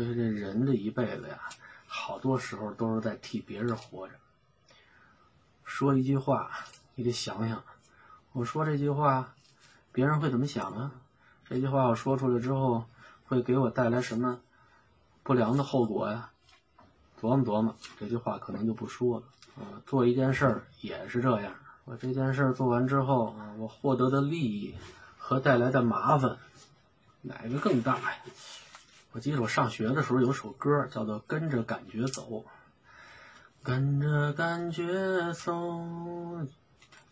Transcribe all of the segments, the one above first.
所以这人这一辈子呀，好多时候都是在替别人活着。说一句话，你得想想，我说这句话，别人会怎么想啊？这句话我说出来之后，会给我带来什么不良的后果呀？琢磨琢磨，这句话可能就不说了。啊，做一件事儿也是这样，我这件事儿做完之后啊，我获得的利益和带来的麻烦，哪个更大呀？我记得我上学的时候有首歌叫做《跟着感觉走》，跟着感觉走，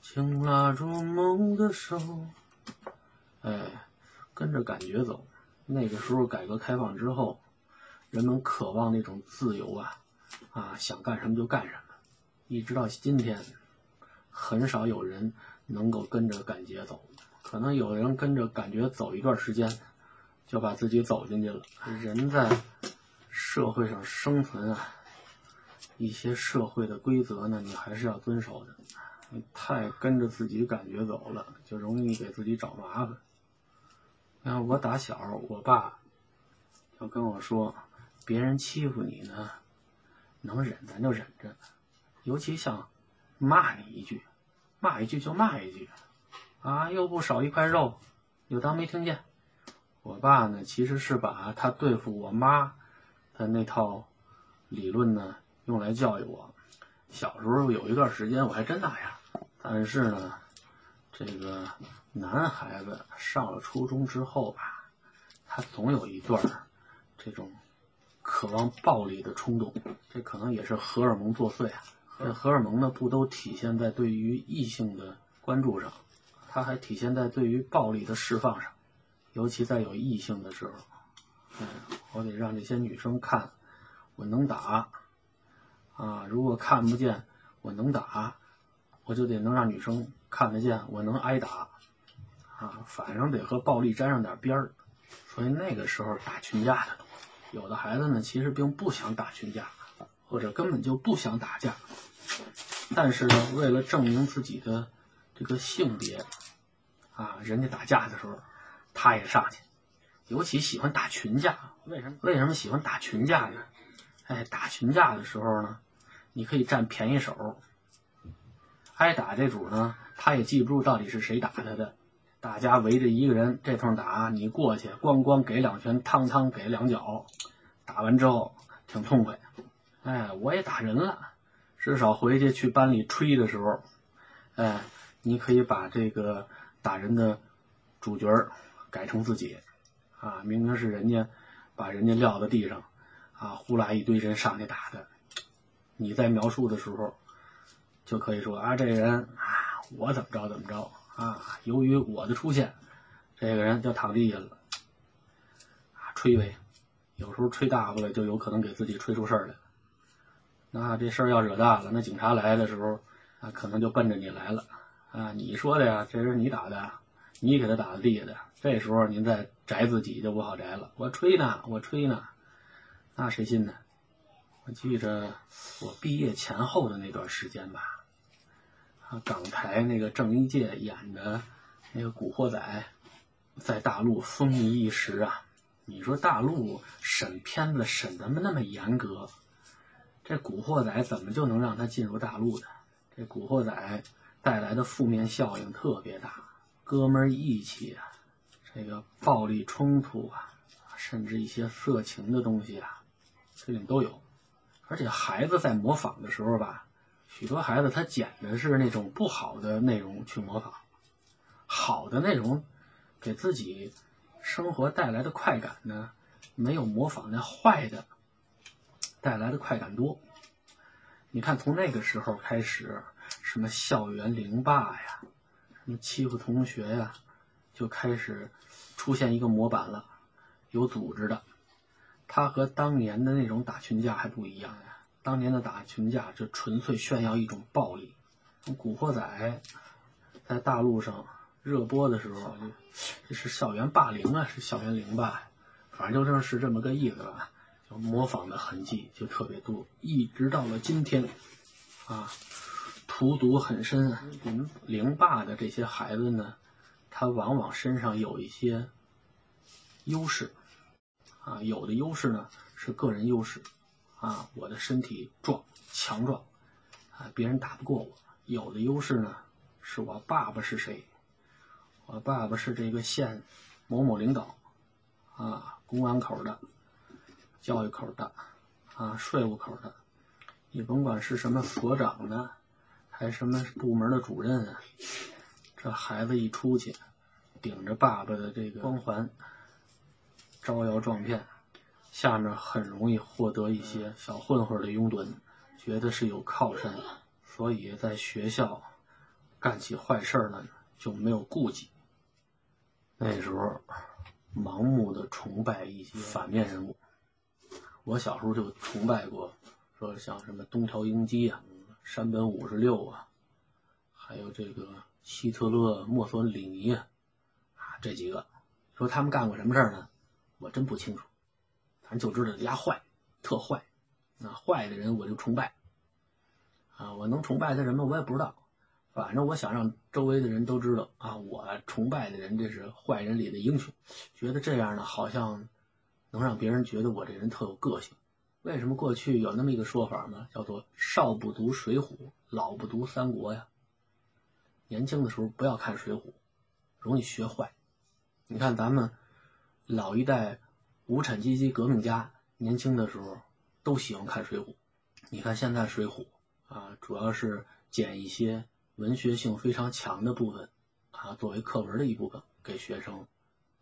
请拉住梦的手。哎，跟着感觉走。那个时候改革开放之后，人们渴望那种自由啊，啊，想干什么就干什么。一直到今天，很少有人能够跟着感觉走。可能有人跟着感觉走一段时间。就把自己走进去了。人在社会上生存啊，一些社会的规则呢，你还是要遵守的。你太跟着自己感觉走了，就容易给自己找麻烦。你看我打小，我爸就跟我说，别人欺负你呢，能忍咱就忍着，尤其像骂你一句，骂一句就骂一句，啊，又不少一块肉，就当没听见。我爸呢，其实是把他对付我妈的那套理论呢，用来教育我。小时候有一段时间我还真那样，但是呢，这个男孩子上了初中之后吧，他总有一段这种渴望暴力的冲动。这可能也是荷尔蒙作祟啊。这荷尔蒙呢，不都体现在对于异性的关注上，它还体现在对于暴力的释放上。尤其在有异性的时候，嗯，我得让这些女生看我能打啊。如果看不见我能打，我就得能让女生看得见我能挨打啊。反正得和暴力沾上点边儿。所以那个时候打群架的多。有的孩子呢，其实并不想打群架，或者根本就不想打架，但是呢，为了证明自己的这个性别啊，人家打架的时候。他也上去，尤其喜欢打群架。为什么？为什么喜欢打群架呢？哎，打群架的时候呢，你可以占便宜手。挨打这主呢，他也记不住到底是谁打他的。大家围着一个人这通打，你过去咣咣给两拳，汤汤给两脚，打完之后挺痛快。哎，我也打人了，至少回去去班里吹的时候，哎，你可以把这个打人的主角改成自己，啊，明明是人家把人家撂在地上，啊，呼啦一堆人上去打的，你在描述的时候，就可以说啊，这人啊，我怎么着怎么着啊，由于我的出现，这个人就躺地下了，啊，吹呗，有时候吹大发了，就有可能给自己吹出事儿来，那这事儿要惹大了，那警察来的时候，啊，可能就奔着你来了，啊，你说的呀，这是你打的。你给他打在地下的，这时候您再宅自己就不好宅了。我吹呢，我吹呢，那谁信呢？我记着我毕业前后的那段时间吧，啊，港台那个郑伊健演的那个《古惑仔》在大陆风靡一时啊。你说大陆审片子审的那么严格，这《古惑仔》怎么就能让他进入大陆的？这《古惑仔》带来的负面效应特别大。哥们义气啊，这个暴力冲突啊，甚至一些色情的东西啊，这里都有。而且孩子在模仿的时候吧，许多孩子他捡的是那种不好的内容去模仿，好的内容给自己生活带来的快感呢，没有模仿那坏的带来的快感多。你看，从那个时候开始，什么校园凌霸呀。什么欺负同学呀，就开始出现一个模板了，有组织的。他和当年的那种打群架还不一样呀。当年的打群架就纯粹炫耀一种暴力。古惑仔在大陆上热播的时候，就这是校园霸凌啊，是校园凌霸，反正就正是这么个意思吧。就模仿的痕迹就特别多，一直到了今天，啊。荼毒很深啊！凌凌霸的这些孩子呢，他往往身上有一些优势。啊，有的优势呢是个人优势，啊，我的身体壮强壮，啊，别人打不过我。有的优势呢是我爸爸是谁，我爸爸是这个县某某领导，啊，公安口的，教育口的，啊，税务口的，你甭管是什么所长呢，还是什么部门的主任啊，这孩子一出去，顶着爸爸的这个光环。招摇撞骗，下面很容易获得一些小混混的拥趸，觉得是有靠山，所以在学校干起坏事来就没有顾忌。那时候盲目的崇拜一些反面人物，我小时候就崇拜过，说像什么东条英机啊、山本五十六啊，还有这个希特勒、墨索里尼啊，这几个，说他们干过什么事儿呢？我真不清楚，反正就知道丫坏，特坏。那坏的人我就崇拜，啊，我能崇拜他什么我也不知道。反正我想让周围的人都知道啊，我崇拜的人这是坏人里的英雄。觉得这样呢，好像能让别人觉得我这人特有个性。为什么过去有那么一个说法呢？叫做“少不读水浒，老不读三国”呀。年轻的时候不要看水浒，容易学坏。你看咱们。老一代无产阶级革命家年轻的时候都喜欢看《水浒》，你看现在《水浒》啊，主要是捡一些文学性非常强的部分啊，作为课文的一部分给学生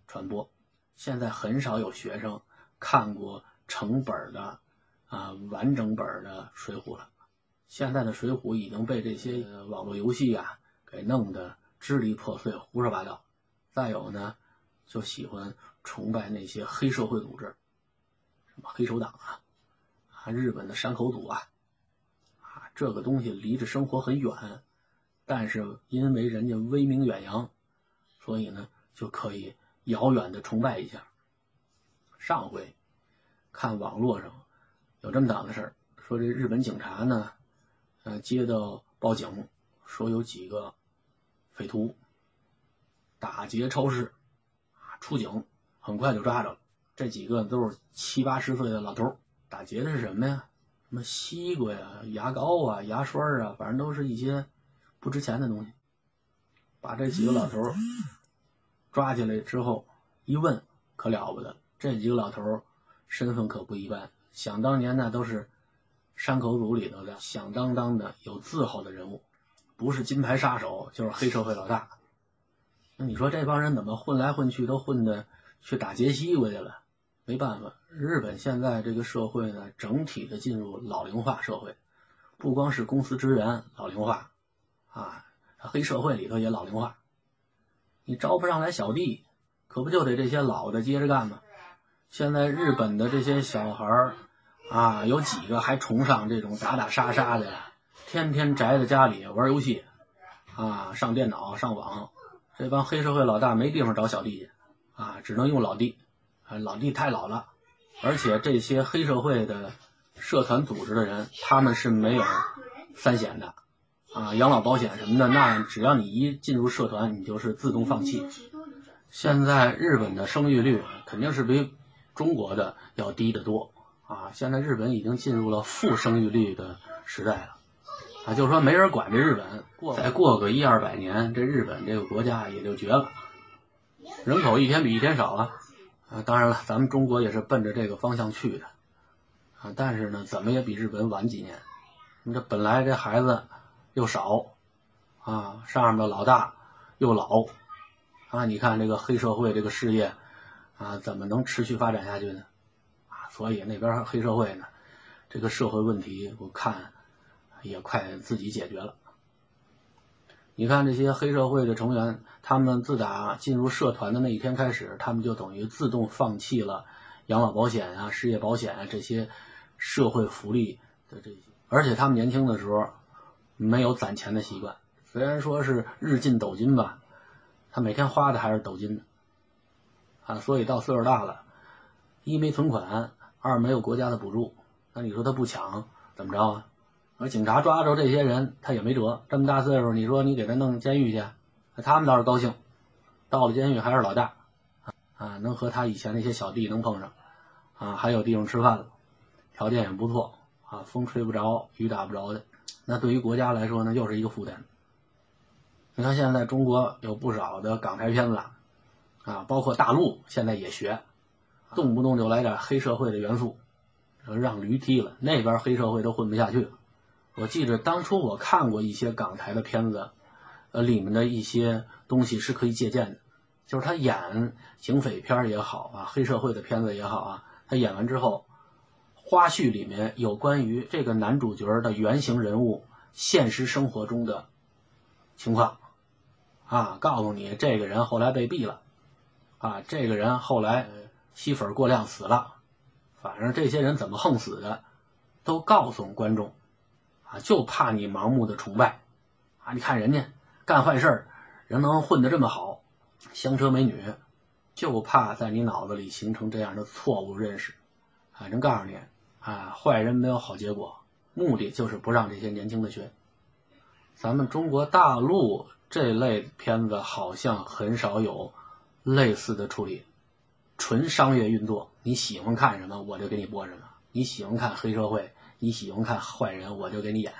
传播。现在很少有学生看过成本的啊完整本的《水浒》了。现在的《水浒》已经被这些网络游戏啊给弄得支离破碎、胡说八道。再有呢，就喜欢。崇拜那些黑社会组织，什么黑手党啊，啊，日本的山口组啊，啊，这个东西离着生活很远，但是因为人家威名远扬，所以呢就可以遥远的崇拜一下。上回看网络上有这么档子事儿，说这日本警察呢，呃，接到报警说有几个匪徒打劫超市，啊，出警。很快就抓着了，这几个都是七八十岁的老头打劫的是什么呀？什么西瓜呀、牙膏啊、牙刷啊，反正都是一些不值钱的东西。把这几个老头抓起来之后一问，可了不得，这几个老头身份可不一般。想当年那都是山口组里头的响当当的有字号的人物，不是金牌杀手就是黑社会老大。那你说这帮人怎么混来混去都混的？去打劫西瓜去了，没办法。日本现在这个社会呢，整体的进入老龄化社会，不光是公司职员老龄化，啊，黑社会里头也老龄化。你招不上来小弟，可不就得这些老的接着干吗？现在日本的这些小孩儿啊，有几个还崇尚这种打打杀杀的呀？天天宅在家里玩游戏，啊，上电脑上网。这帮黑社会老大没地方找小弟去。啊，只能用老弟，啊，老弟太老了，而且这些黑社会的社团组织的人，他们是没有三险的，啊，养老保险什么的，那只要你一进入社团，你就是自动放弃。现在日本的生育率肯定是比中国的要低得多，啊，现在日本已经进入了负生育率的时代了，啊，就是说没人管这日本，过再过个一二百年，这日本这个国家也就绝了。人口一天比一天少了，啊，当然了，咱们中国也是奔着这个方向去的，啊，但是呢，怎么也比日本晚几年。你这本来这孩子又少，啊，上面的老大又老，啊，你看这个黑社会这个事业，啊，怎么能持续发展下去呢？啊，所以那边黑社会呢，这个社会问题我看也快自己解决了。你看这些黑社会的成员，他们自打进入社团的那一天开始，他们就等于自动放弃了养老保险啊、失业保险啊这些社会福利的这些，而且他们年轻的时候没有攒钱的习惯。虽然说是日进斗金吧，他每天花的还是斗金的啊，所以到岁数大了，一没存款，二没有国家的补助，那你说他不抢怎么着啊？而警察抓着这些人，他也没辙。这么大岁数，你说你给他弄监狱去，他们倒是高兴。到了监狱还是老大，啊，能和他以前那些小弟能碰上，啊，还有地方吃饭了，条件也不错啊，风吹不着，雨打不着的。那对于国家来说呢，又是一个负担。你看现在中国有不少的港台片子，啊，包括大陆现在也学，动不动就来点黑社会的元素，让驴踢了，那边黑社会都混不下去了。我记得当初我看过一些港台的片子，呃，里面的一些东西是可以借鉴的，就是他演警匪片也好啊，黑社会的片子也好啊，他演完之后，花絮里面有关于这个男主角的原型人物现实生活中的情况，啊，告诉你这个人后来被毙了，啊，这个人后来吸粉过量死了，反正这些人怎么横死的，都告诉观众。就怕你盲目的崇拜，啊，你看人家干坏事人能混得这么好，香车美女，就怕在你脑子里形成这样的错误认识。反正告诉你，啊，坏人没有好结果，目的就是不让这些年轻的学。咱们中国大陆这类片子好像很少有类似的处理，纯商业运作，你喜欢看什么我就给你播什么，你喜欢看黑社会。你喜欢看坏人，我就给你演，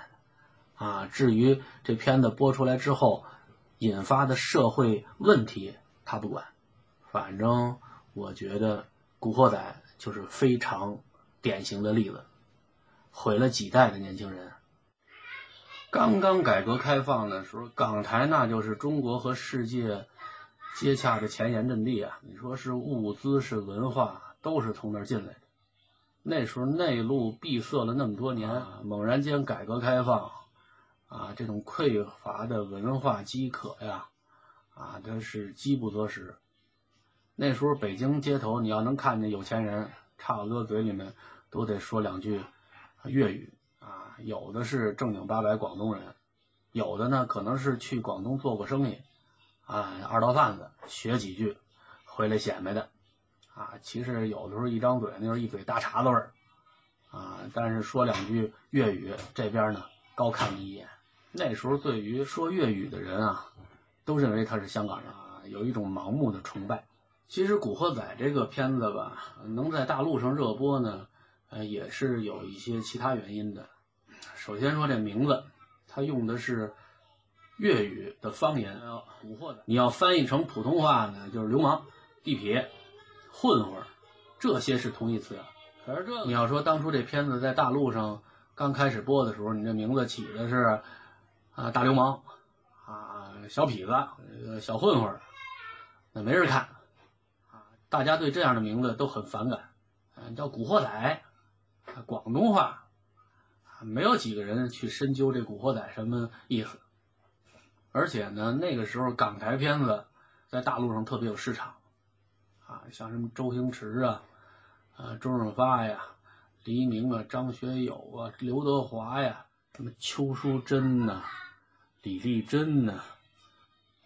啊，至于这片子播出来之后引发的社会问题，他不管。反正我觉得《古惑仔》就是非常典型的例子，毁了几代的年轻人。刚刚改革开放的时候，港台那就是中国和世界接洽的前沿阵地啊！你说是物资是文化，都是从那儿进来的。那时候内陆闭塞了那么多年，猛然间改革开放，啊，这种匮乏的文化饥渴呀，啊，真是饥不择食。那时候北京街头，你要能看见有钱人，差不多嘴里面都得说两句粤语啊。有的是正经八百广东人，有的呢可能是去广东做过生意，啊，二道贩子学几句，回来显摆的。啊，其实有的时候一张嘴，那就是一嘴大碴子味儿，啊，但是说两句粤语，这边呢高看你一眼。那时候对于说粤语的人啊，都认为他是香港人啊，有一种盲目的崇拜。其实《古惑仔》这个片子吧，能在大陆上热播呢，呃，也是有一些其他原因的。首先说这名字，它用的是粤语的方言，《古惑仔》，你要翻译成普通话呢，就是流氓、地痞。混混，这些是同义词啊。可是这你要说当初这片子在大陆上刚开始播的时候，你这名字起的是啊大流氓啊小痞子小混混，那没人看啊。大家对这样的名字都很反感。啊，叫古惑仔，广东话，没有几个人去深究这古惑仔什么意思。而且呢，那个时候港台片子在大陆上特别有市场。啊，像什么周星驰啊，啊周润发呀，黎明啊，张学友啊，刘德华呀，什么邱淑贞呐，李丽珍呐，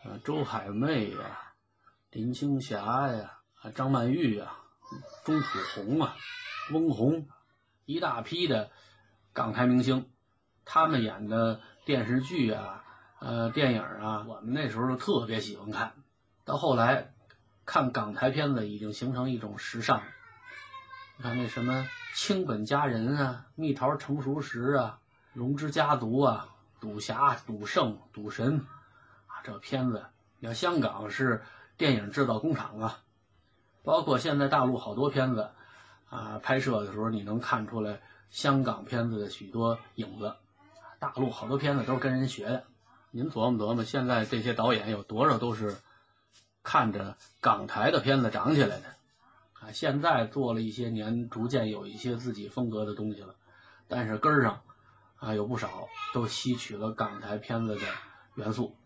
啊周海媚呀，林青霞呀，啊张曼玉呀，钟楚红啊，翁虹，一大批的港台明星，他们演的电视剧啊，呃电影啊，我们那时候特别喜欢看，到后来。看港台片子已经形成一种时尚，你看那什么《清本佳人》啊，《蜜桃成熟时》啊，《龙之家族》啊，《赌侠》《赌圣》《赌神》啊，这片子，你看香港是电影制造工厂啊，包括现在大陆好多片子啊，拍摄的时候你能看出来香港片子的许多影子，大陆好多片子都是跟人学的。您琢磨琢磨，现在这些导演有多少都是。看着港台的片子长起来的，啊，现在做了一些年，逐渐有一些自己风格的东西了，但是根上，啊，有不少都吸取了港台片子的元素。